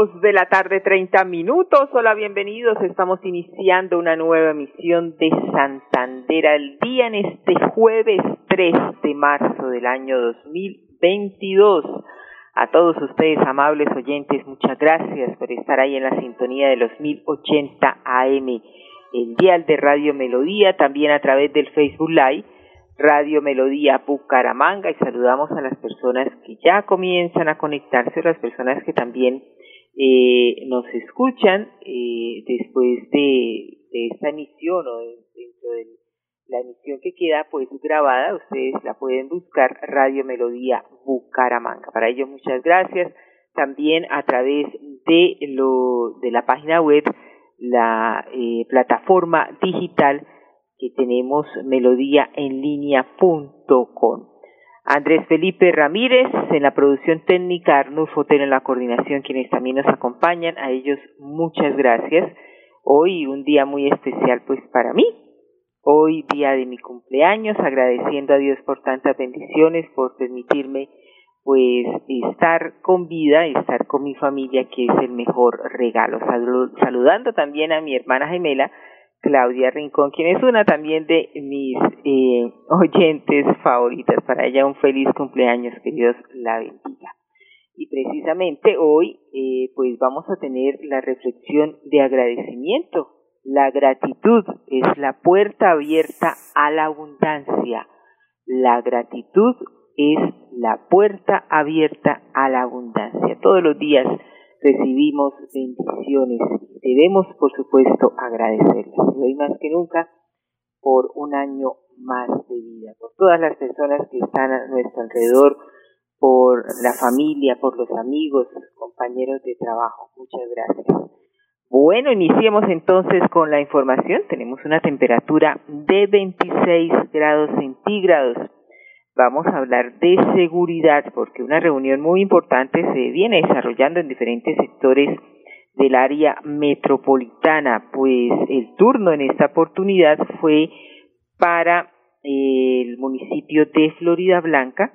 De la tarde, treinta minutos. Hola, bienvenidos. Estamos iniciando una nueva emisión de Santander al día en este jueves 3 de marzo del año 2022. A todos ustedes, amables oyentes, muchas gracias por estar ahí en la sintonía de los 1080 AM, el dial de Radio Melodía, también a través del Facebook Live Radio Melodía Bucaramanga y saludamos a las personas que ya comienzan a conectarse, las personas que también eh, nos escuchan eh, después de, esta emisión o dentro de la emisión que queda pues grabada, ustedes la pueden buscar Radio Melodía Bucaramanga. Para ello muchas gracias. También a través de lo de la página web, la eh, plataforma digital que tenemos melodía en línea.com. Andrés Felipe Ramírez en la producción técnica, Arnulfo Otero en la coordinación, quienes también nos acompañan. A ellos muchas gracias. Hoy un día muy especial pues para mí. Hoy día de mi cumpleaños, agradeciendo a Dios por tantas bendiciones, por permitirme pues estar con vida, estar con mi familia, que es el mejor regalo. saludando también a mi hermana gemela, Claudia Rincón, quien es una también de mis eh, oyentes favoritas. Para ella un feliz cumpleaños, que Dios la bendiga. Y precisamente hoy, eh, pues vamos a tener la reflexión de agradecimiento. La gratitud es la puerta abierta a la abundancia. La gratitud es la puerta abierta a la abundancia. Todos los días recibimos bendiciones. Debemos, por supuesto, agradecerles. Y hoy más que nunca, por un año más de vida, por todas las personas que están a nuestro alrededor, por la familia, por los amigos, compañeros de trabajo. Muchas gracias. Bueno, iniciemos entonces con la información. Tenemos una temperatura de 26 grados centígrados vamos a hablar de seguridad porque una reunión muy importante se viene desarrollando en diferentes sectores del área metropolitana, pues el turno en esta oportunidad fue para el municipio de Florida Blanca,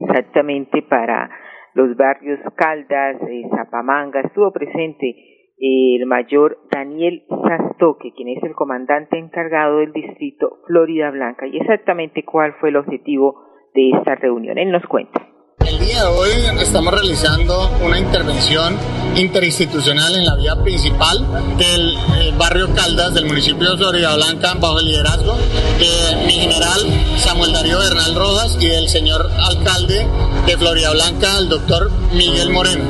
exactamente para los barrios Caldas, eh, Zapamanga, estuvo presente el mayor Daniel Sastoque, quien es el comandante encargado del distrito Florida Blanca, y exactamente cuál fue el objetivo de esta reunión. Él nos cuenta. El día de hoy estamos realizando una intervención interinstitucional en la vía principal del eh, barrio Caldas del municipio de Florida Blanca bajo el liderazgo de mi general Samuel Darío Bernal Rojas y del señor alcalde de Florida Blanca, el doctor Miguel Moreno,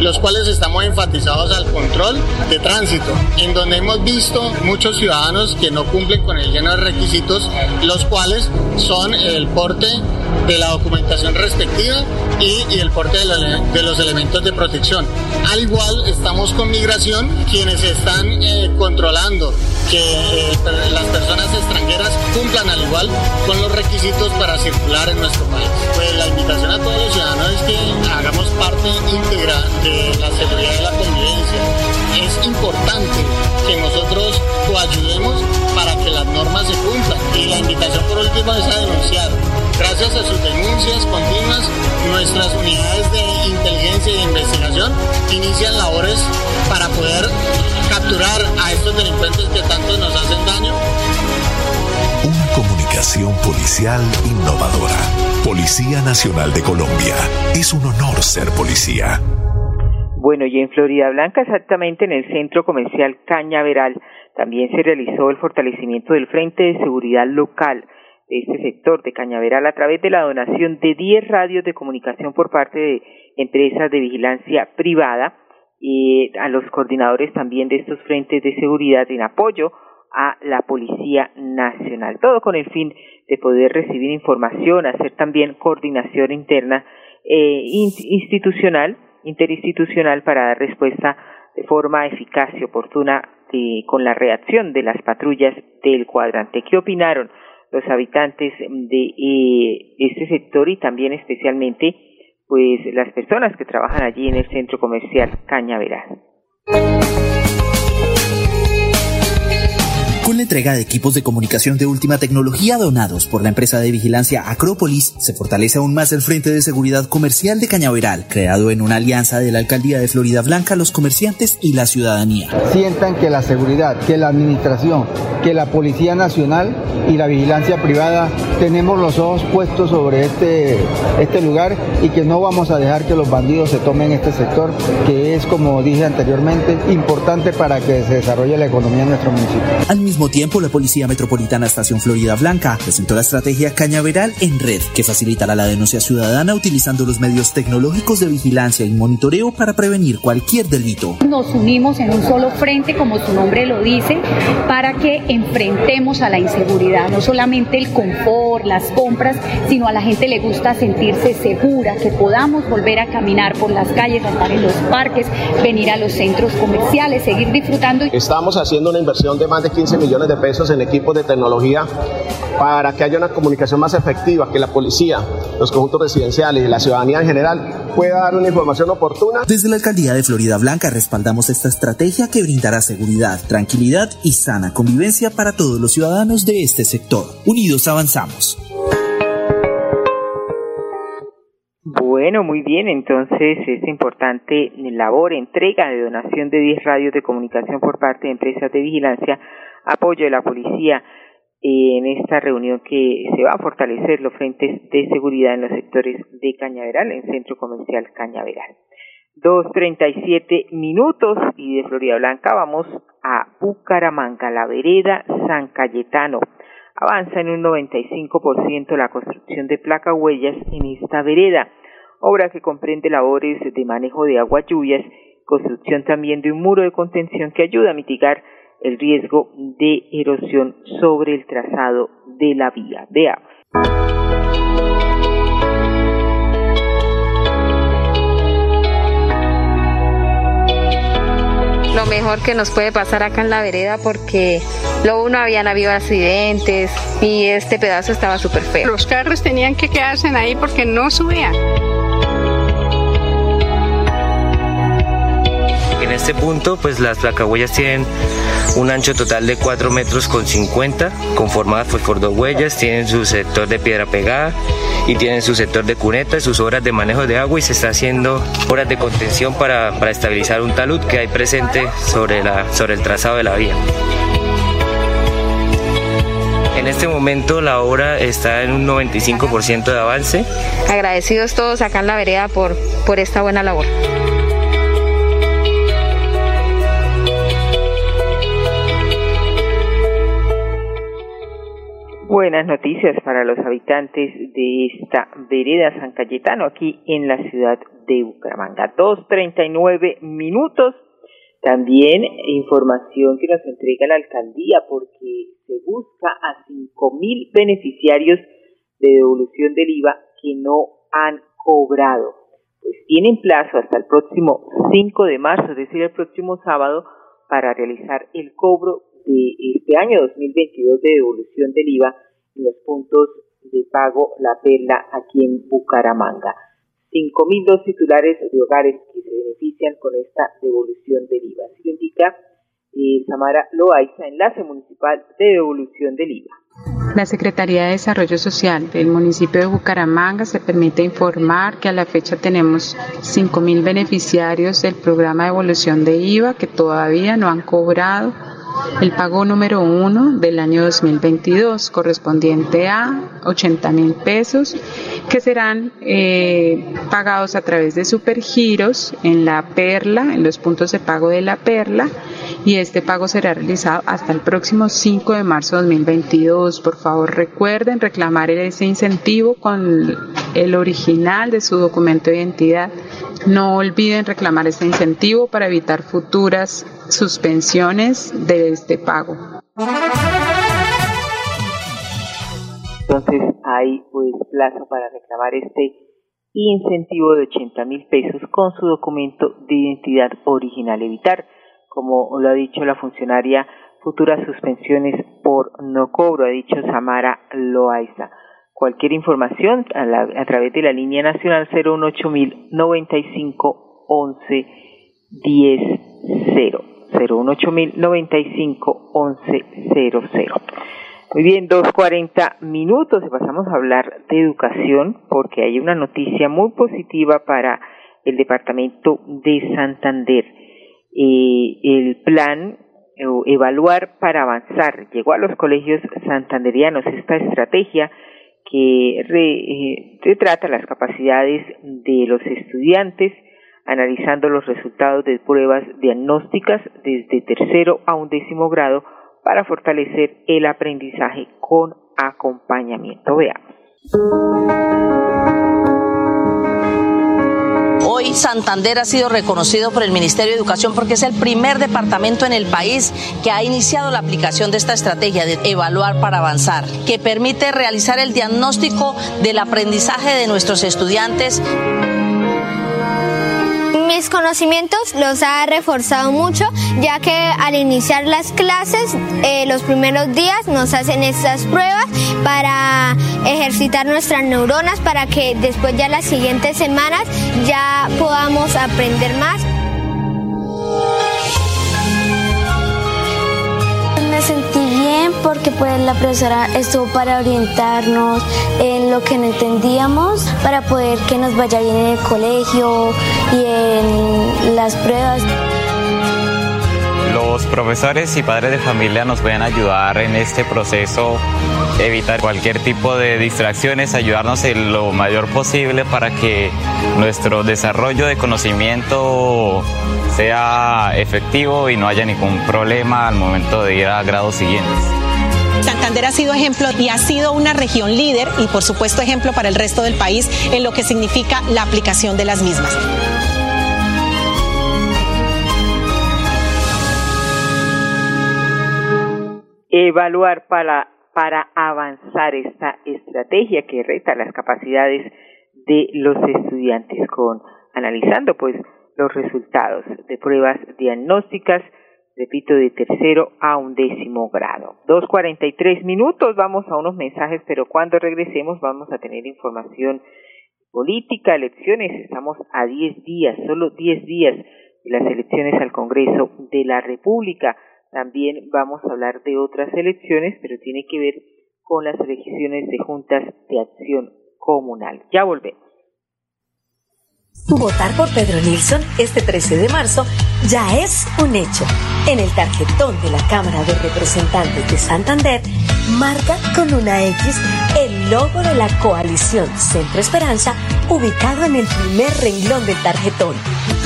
los cuales estamos enfatizados al control de tránsito, en donde hemos visto muchos ciudadanos que no cumplen con el lleno de requisitos, los cuales son el porte de la documentación respectiva y, el porte de, los elementos de protección. Al igual estamos con migración, quienes están eh, controlando que eh, las personas extranjeras cumplan al igual con los requisitos para circular en nuestro país. Pues la invitación a todos los ciudadanos es que hagamos parte íntegra de la seguridad y la convivencia. Es importante que nosotros coayudemos para que las normas se cumplan. Y la invitación por último es a denunciar Gracias a sus denuncias continuas, nuestras unidades de inteligencia y de investigación inician labores para poder capturar a estos delincuentes que tanto nos hacen daño. Una comunicación policial innovadora. Policía Nacional de Colombia. Es un honor ser policía. Bueno, y en Florida Blanca, exactamente en el centro comercial Cañaveral, también se realizó el fortalecimiento del Frente de Seguridad Local de este sector de Cañaveral a través de la donación de 10 radios de comunicación por parte de empresas de vigilancia privada y a los coordinadores también de estos frentes de seguridad en apoyo a la Policía Nacional. Todo con el fin de poder recibir información, hacer también coordinación interna e institucional interinstitucional para dar respuesta de forma eficaz y oportuna con la reacción de las patrullas del cuadrante. ¿Qué opinaron los habitantes de eh, este sector y también especialmente pues las personas que trabajan allí en el centro comercial Cañaveral? Con la entrega de equipos de comunicación de última tecnología donados por la empresa de vigilancia Acrópolis, se fortalece aún más el Frente de Seguridad Comercial de Cañaveral, creado en una alianza de la Alcaldía de Florida Blanca, los comerciantes y la ciudadanía. Sientan que la seguridad, que la administración, que la Policía Nacional y la vigilancia privada tenemos los ojos puestos sobre este, este lugar y que no vamos a dejar que los bandidos se tomen este sector, que es, como dije anteriormente, importante para que se desarrolle la economía en nuestro municipio mismo tiempo, la Policía Metropolitana Estación Florida Blanca presentó la estrategia Cañaveral en Red, que facilitará la denuncia ciudadana utilizando los medios tecnológicos de vigilancia y monitoreo para prevenir cualquier delito. Nos unimos en un solo frente, como su nombre lo dice, para que enfrentemos a la inseguridad, no solamente el confort, las compras, sino a la gente le gusta sentirse segura, que podamos volver a caminar por las calles, andar en los parques, venir a los centros comerciales, seguir disfrutando. Estamos haciendo una inversión de más de 15 millones de pesos en equipos de tecnología para que haya una comunicación más efectiva, que la policía, los conjuntos residenciales y la ciudadanía en general pueda dar una información oportuna. Desde la alcaldía de Florida Blanca respaldamos esta estrategia que brindará seguridad, tranquilidad y sana convivencia para todos los ciudadanos de este sector. Unidos avanzamos. Bueno, muy bien, entonces es importante labor, entrega de donación de 10 radios de comunicación por parte de empresas de vigilancia apoyo de la policía en esta reunión que se va a fortalecer los frentes de seguridad en los sectores de Cañaveral, en Centro Comercial Cañaveral. Dos treinta y siete minutos y de Florida Blanca vamos a Bucaramanga, la vereda San Cayetano. Avanza en un 95% la construcción de placa huellas en esta vereda, obra que comprende labores de manejo de agua lluvias, construcción también de un muro de contención que ayuda a mitigar el riesgo de erosión sobre el trazado de la vía. Veamos. lo mejor que nos puede pasar acá en la vereda porque luego no habían habido accidentes y este pedazo estaba súper feo. Los carros tenían que quedarse ahí porque no subían. Este punto, pues las placahuellas tienen un ancho total de 4 metros con 50, conformadas pues, por dos huellas, tienen su sector de piedra pegada y tienen su sector de cuneta, sus horas de manejo de agua y se está haciendo horas de contención para, para estabilizar un talud que hay presente sobre, la, sobre el trazado de la vía. En este momento la obra está en un 95% de avance. Agradecidos todos acá en la vereda por, por esta buena labor. Buenas noticias para los habitantes de esta vereda San Cayetano aquí en la ciudad de Bucaramanga. Dos treinta y nueve minutos. También información que nos entrega la alcaldía porque se busca a cinco mil beneficiarios de devolución del IVA que no han cobrado. Pues tienen plazo hasta el próximo 5 de marzo, es decir, el próximo sábado, para realizar el cobro de este año 2022 de devolución del IVA los puntos de pago La Perla aquí en Bucaramanga. 5.002 titulares de hogares que se benefician con esta devolución del IVA. Así lo indica eh, Samara Loaiza, enlace municipal de devolución del IVA. La Secretaría de Desarrollo Social del municipio de Bucaramanga se permite informar que a la fecha tenemos 5.000 beneficiarios del programa de devolución de IVA que todavía no han cobrado el pago número uno del año 2022 correspondiente a 80 mil pesos que serán eh, pagados a través de supergiros en la perla, en los puntos de pago de la perla y este pago será realizado hasta el próximo 5 de marzo de 2022. Por favor recuerden reclamar ese incentivo con el original de su documento de identidad. No olviden reclamar este incentivo para evitar futuras suspensiones de este pago. Entonces hay pues plazo para reclamar este incentivo de 80 mil pesos con su documento de identidad original. Evitar, como lo ha dicho la funcionaria, futuras suspensiones por no cobro, ha dicho Samara Loaiza. Cualquier información a, a través de la línea nacional 018 95 11 10 0. 018 95 11 00. Muy bien, 2.40 minutos y pasamos a hablar de educación porque hay una noticia muy positiva para el departamento de Santander. Eh, el plan Evaluar para Avanzar llegó a los colegios santanderianos esta estrategia que eh, retrata las capacidades de los estudiantes analizando los resultados de pruebas diagnósticas desde tercero a un décimo grado para fortalecer el aprendizaje con acompañamiento. Veamos. Hoy Santander ha sido reconocido por el Ministerio de Educación porque es el primer departamento en el país que ha iniciado la aplicación de esta estrategia de evaluar para avanzar, que permite realizar el diagnóstico del aprendizaje de nuestros estudiantes mis conocimientos los ha reforzado mucho, ya que al iniciar las clases, eh, los primeros días nos hacen estas pruebas para ejercitar nuestras neuronas, para que después ya las siguientes semanas ya podamos aprender más. Porque pues la profesora estuvo para orientarnos en lo que no entendíamos, para poder que nos vaya bien en el colegio y en las pruebas. Los profesores y padres de familia nos pueden ayudar en este proceso, evitar cualquier tipo de distracciones, ayudarnos en lo mayor posible para que nuestro desarrollo de conocimiento sea efectivo y no haya ningún problema al momento de ir a grados siguientes. Santander ha sido ejemplo y ha sido una región líder y por supuesto ejemplo para el resto del país en lo que significa la aplicación de las mismas. Evaluar para, para avanzar esta estrategia que reta las capacidades de los estudiantes con analizando pues los resultados de pruebas diagnósticas, repito, de tercero a un décimo grado. Dos cuarenta y tres minutos, vamos a unos mensajes, pero cuando regresemos vamos a tener información política, elecciones, estamos a diez días, solo diez días de las elecciones al Congreso de la República. También vamos a hablar de otras elecciones, pero tiene que ver con las elecciones de juntas de acción comunal. Ya volvemos. Votar por Pedro Nilsson este 13 de marzo ya es un hecho. En el tarjetón de la Cámara de Representantes de Santander, marca con una X el logo de la coalición Centro Esperanza ubicado en el primer renglón del tarjetón.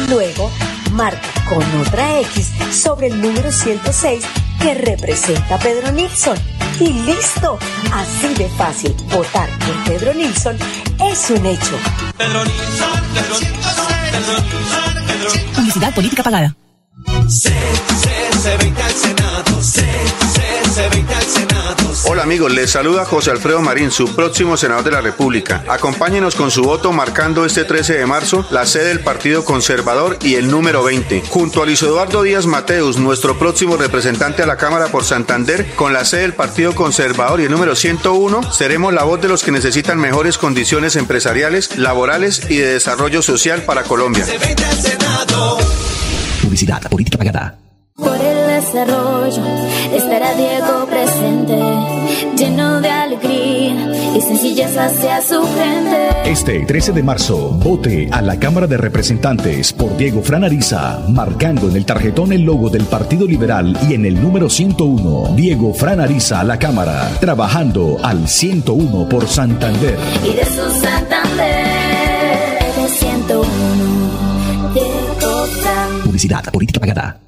Luego, marca con otra X sobre el número 106 que representa a Pedro Nilsson. Y listo, así de fácil, votar por Pedro Nilsson es un hecho. Pedro Nilsson, Pedro Nilsson, Pedro Nilsson, Pedro Nilsson. Publicidad política pagada. C, C, 20 al Senado, C, C, 20 al Senado. Hola amigos, les saluda José Alfredo Marín, su próximo senador de la República. Acompáñenos con su voto marcando este 13 de marzo la sede del Partido Conservador y el número 20. Junto a Luis Eduardo Díaz Mateus, nuestro próximo representante a la Cámara por Santander, con la sede del Partido Conservador y el número 101, seremos la voz de los que necesitan mejores condiciones empresariales, laborales y de desarrollo social para Colombia. Publicidad, política pagada. Por el desarrollo estará Diego presente, lleno de alegría y sencillez hacia su gente. Este 13 de marzo, vote a la Cámara de Representantes por Diego Franariza, marcando en el tarjetón el logo del Partido Liberal y en el número 101, Diego Franariza a la Cámara, trabajando al 101 por Santander. Y de su Santander, de 101, Diego Fran. Publicidad, política pagada.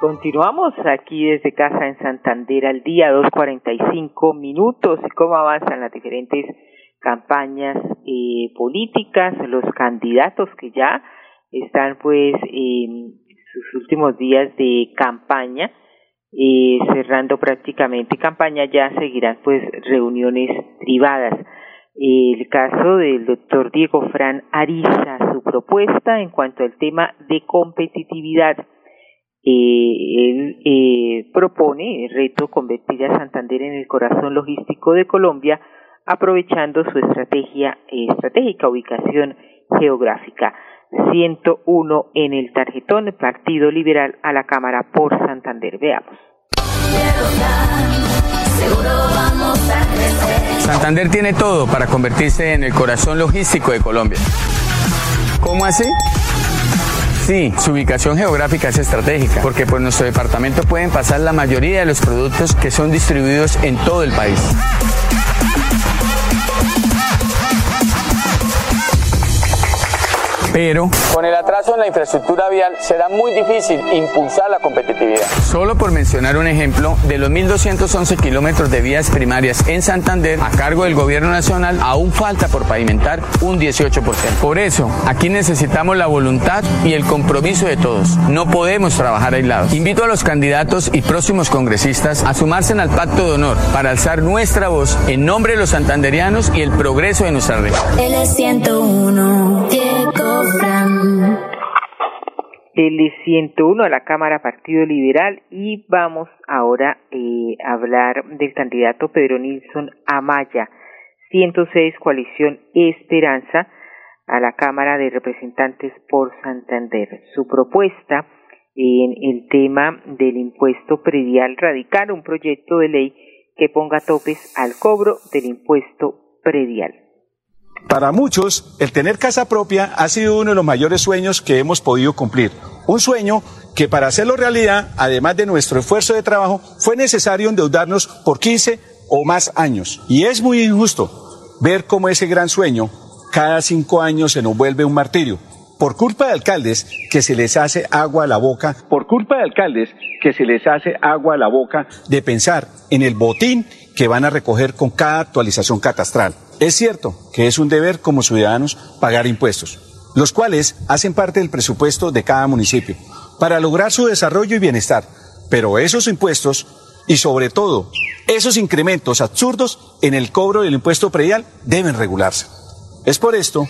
Continuamos aquí desde casa en Santander al día 2.45 minutos y cómo avanzan las diferentes campañas eh, políticas, los candidatos que ya están pues en sus últimos días de campaña, eh, cerrando prácticamente campaña, ya seguirán pues reuniones privadas. El caso del doctor Diego Fran Ariza, su propuesta en cuanto al tema de competitividad él eh, propone el reto convertir a Santander en el corazón logístico de Colombia, aprovechando su estrategia estratégica ubicación geográfica. 101 en el tarjetón Partido Liberal a la Cámara por Santander. Veamos. Santander tiene todo para convertirse en el corazón logístico de Colombia. ¿Cómo así? Sí, su ubicación geográfica es estratégica, porque por nuestro departamento pueden pasar la mayoría de los productos que son distribuidos en todo el país. Pero con el atraso en la infraestructura vial será muy difícil impulsar la competitividad. Solo por mencionar un ejemplo, de los 1.211 kilómetros de vías primarias en Santander a cargo del gobierno nacional, aún falta por pavimentar un 18%. Por eso, aquí necesitamos la voluntad y el compromiso de todos. No podemos trabajar aislados. Invito a los candidatos y próximos congresistas a sumarse al pacto de honor para alzar nuestra voz en nombre de los santanderianos y el progreso de nuestra región. El 101 a la Cámara Partido Liberal y vamos ahora eh, a hablar del candidato Pedro Nilsson Amaya, 106 Coalición Esperanza a la Cámara de Representantes por Santander. Su propuesta en el tema del impuesto predial radical, un proyecto de ley que ponga topes al cobro del impuesto predial. Para muchos, el tener casa propia ha sido uno de los mayores sueños que hemos podido cumplir. Un sueño que para hacerlo realidad, además de nuestro esfuerzo de trabajo, fue necesario endeudarnos por 15 o más años. Y es muy injusto ver cómo ese gran sueño cada cinco años se nos vuelve un martirio. Por culpa de alcaldes que se les hace agua a la boca, por culpa de alcaldes que se les hace agua a la boca de pensar en el botín que van a recoger con cada actualización catastral. Es cierto que es un deber como ciudadanos pagar impuestos, los cuales hacen parte del presupuesto de cada municipio, para lograr su desarrollo y bienestar. Pero esos impuestos, y sobre todo esos incrementos absurdos en el cobro del impuesto predial, deben regularse. Es por esto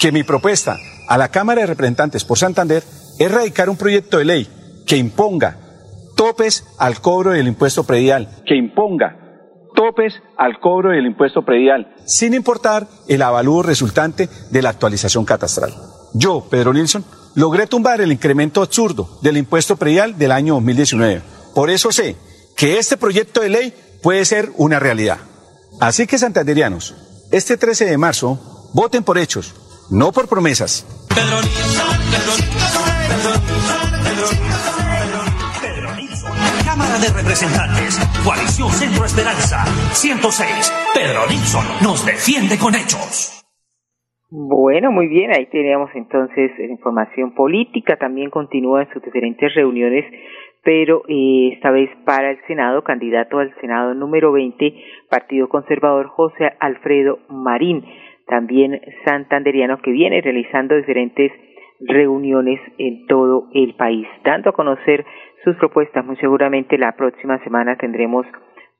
que mi propuesta a la Cámara de Representantes por Santander es radicar un proyecto de ley que imponga topes al cobro del impuesto predial, que imponga topes al cobro del impuesto predial, sin importar el avalúo resultante de la actualización catastral. Yo, Pedro Nilsson, logré tumbar el incremento absurdo del impuesto predial del año 2019. Por eso sé que este proyecto de ley puede ser una realidad. Así que, santanderianos, este 13 de marzo, voten por hechos, no por promesas. Pedro Nilsson, Pedro de Representantes, Coalición Centro Esperanza, 106. Pedro Nilsson nos defiende con hechos. Bueno, muy bien, ahí teníamos entonces información política, también continúa en sus diferentes reuniones, pero eh, esta vez para el Senado, candidato al Senado número 20, Partido Conservador José Alfredo Marín, también santanderiano que viene realizando diferentes reuniones en todo el país, dando a conocer sus propuestas. Muy seguramente la próxima semana tendremos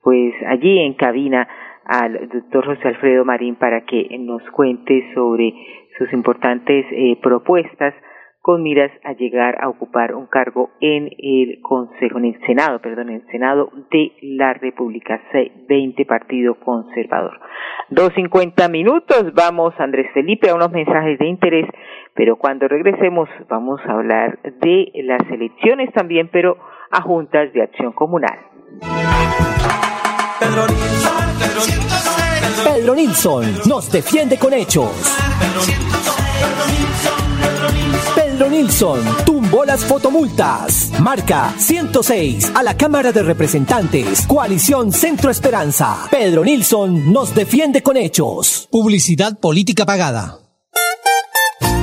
pues allí en cabina al doctor José Alfredo Marín para que nos cuente sobre sus importantes eh, propuestas con miras a llegar a ocupar un cargo en el Consejo, en el Senado, perdón, el Senado de la República, 20 Partido Conservador. Dos cincuenta minutos, vamos Andrés Felipe a unos mensajes de interés, pero cuando regresemos vamos a hablar de las elecciones también, pero a juntas de acción comunal. Pedro Nilsson, Pedro Nilsson. Pedro Nilsson nos defiende con hechos. Pedro Nilsson tumbó las fotomultas. Marca 106 a la Cámara de Representantes. Coalición Centro Esperanza. Pedro Nilsson nos defiende con hechos. Publicidad política pagada.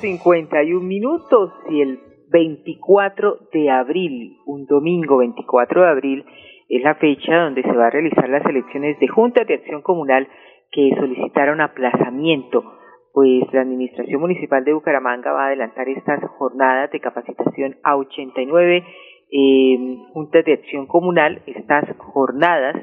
2.51 minutos y el 24 de abril, un domingo 24 de abril, es la fecha donde se va a realizar las elecciones de juntas de acción comunal que solicitaron aplazamiento, pues la Administración Municipal de Bucaramanga va a adelantar estas jornadas de capacitación a 89 eh, juntas de acción comunal, estas jornadas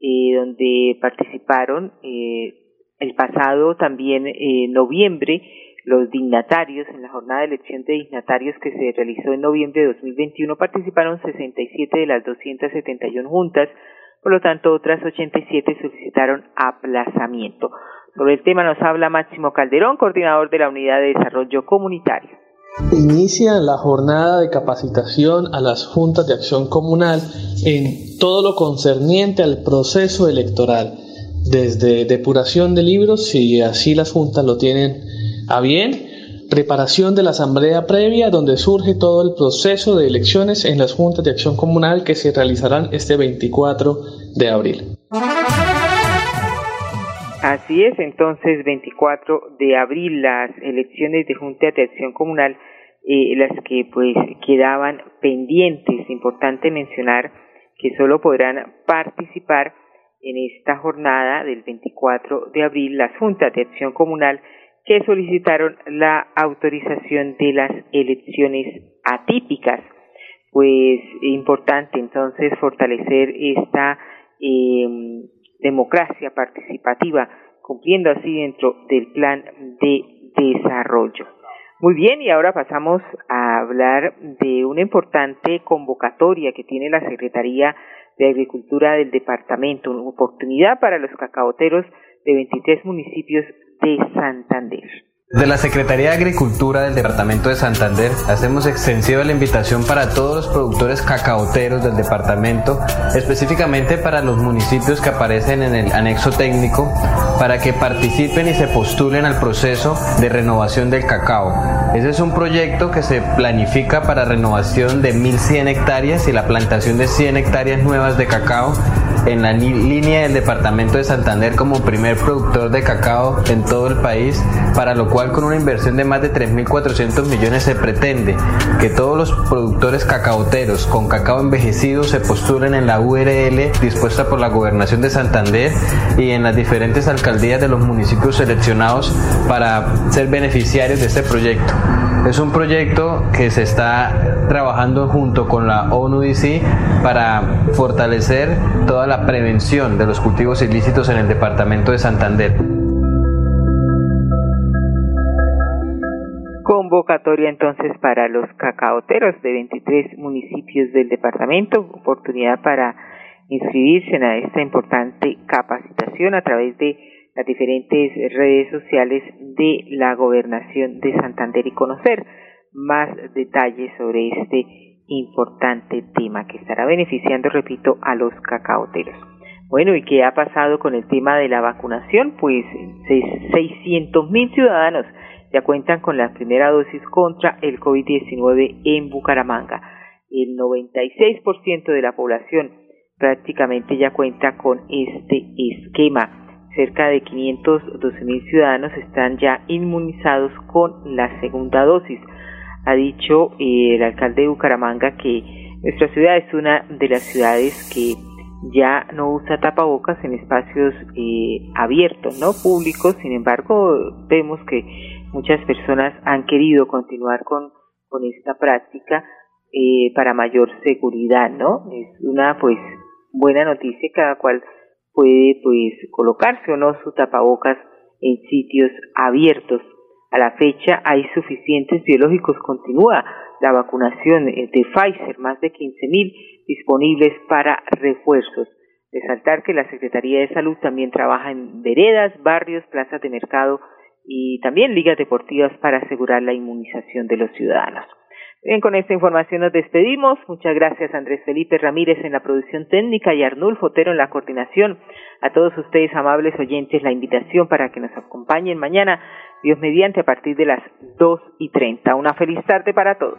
eh, donde participaron eh, el pasado también eh, noviembre los dignatarios, en la jornada de elección de dignatarios que se realizó en noviembre de 2021, participaron 67 de las 271 juntas, por lo tanto otras 87 solicitaron aplazamiento. Sobre el tema nos habla Máximo Calderón, coordinador de la Unidad de Desarrollo Comunitario. Inicia la jornada de capacitación a las juntas de acción comunal en todo lo concerniente al proceso electoral, desde depuración de libros, si así las juntas lo tienen a bien, preparación de la asamblea previa donde surge todo el proceso de elecciones en las juntas de acción comunal que se realizarán este 24 de abril. Así es, entonces 24 de abril las elecciones de Junta de Acción Comunal, eh, las que pues quedaban pendientes. Importante mencionar que solo podrán participar en esta jornada del 24 de abril las juntas de acción comunal que solicitaron la autorización de las elecciones atípicas. Pues importante entonces fortalecer esta eh, democracia participativa, cumpliendo así dentro del plan de desarrollo. Muy bien, y ahora pasamos a hablar de una importante convocatoria que tiene la Secretaría de Agricultura del departamento, una oportunidad para los cacaoteros de 23 municipios de Santander. De la Secretaría de Agricultura del Departamento de Santander hacemos extensiva la invitación para todos los productores cacaoteros del departamento, específicamente para los municipios que aparecen en el anexo técnico, para que participen y se postulen al proceso de renovación del cacao. Ese es un proyecto que se planifica para renovación de 1.100 hectáreas y la plantación de 100 hectáreas nuevas de cacao en la línea del departamento de Santander como primer productor de cacao en todo el país, para lo cual con una inversión de más de 3.400 millones se pretende que todos los productores cacaoteros con cacao envejecido se postulen en la URL dispuesta por la gobernación de Santander y en las diferentes alcaldías de los municipios seleccionados para ser beneficiarios de este proyecto. Es un proyecto que se está trabajando junto con la ONUDC para fortalecer toda la prevención de los cultivos ilícitos en el departamento de Santander. Convocatoria entonces para los cacaoteros de 23 municipios del departamento, oportunidad para inscribirse en esta importante capacitación a través de las diferentes redes sociales de la gobernación de Santander y conocer más detalles sobre este importante tema que estará beneficiando, repito, a los cacaoteros. Bueno, ¿y qué ha pasado con el tema de la vacunación? Pues 600 mil ciudadanos ya cuentan con la primera dosis contra el COVID-19 en Bucaramanga. El 96% de la población prácticamente ya cuenta con este esquema. Cerca de 512 mil ciudadanos están ya inmunizados con la segunda dosis. Ha dicho eh, el alcalde de Bucaramanga que nuestra ciudad es una de las ciudades que ya no usa tapabocas en espacios eh, abiertos, no públicos. Sin embargo, vemos que muchas personas han querido continuar con, con esta práctica eh, para mayor seguridad, ¿no? Es una pues buena noticia, cada cual puede pues colocarse o no su tapabocas en sitios abiertos. A la fecha hay suficientes biológicos. Continúa la vacunación de Pfizer, más de 15.000 disponibles para refuerzos. Resaltar que la Secretaría de Salud también trabaja en veredas, barrios, plazas de mercado y también ligas deportivas para asegurar la inmunización de los ciudadanos. Bien, con esta información nos despedimos. Muchas gracias Andrés Felipe Ramírez en la producción técnica y Arnulfo Otero en la coordinación. A todos ustedes, amables oyentes, la invitación para que nos acompañen mañana, Dios mediante, a partir de las dos y treinta. Una feliz tarde para todos.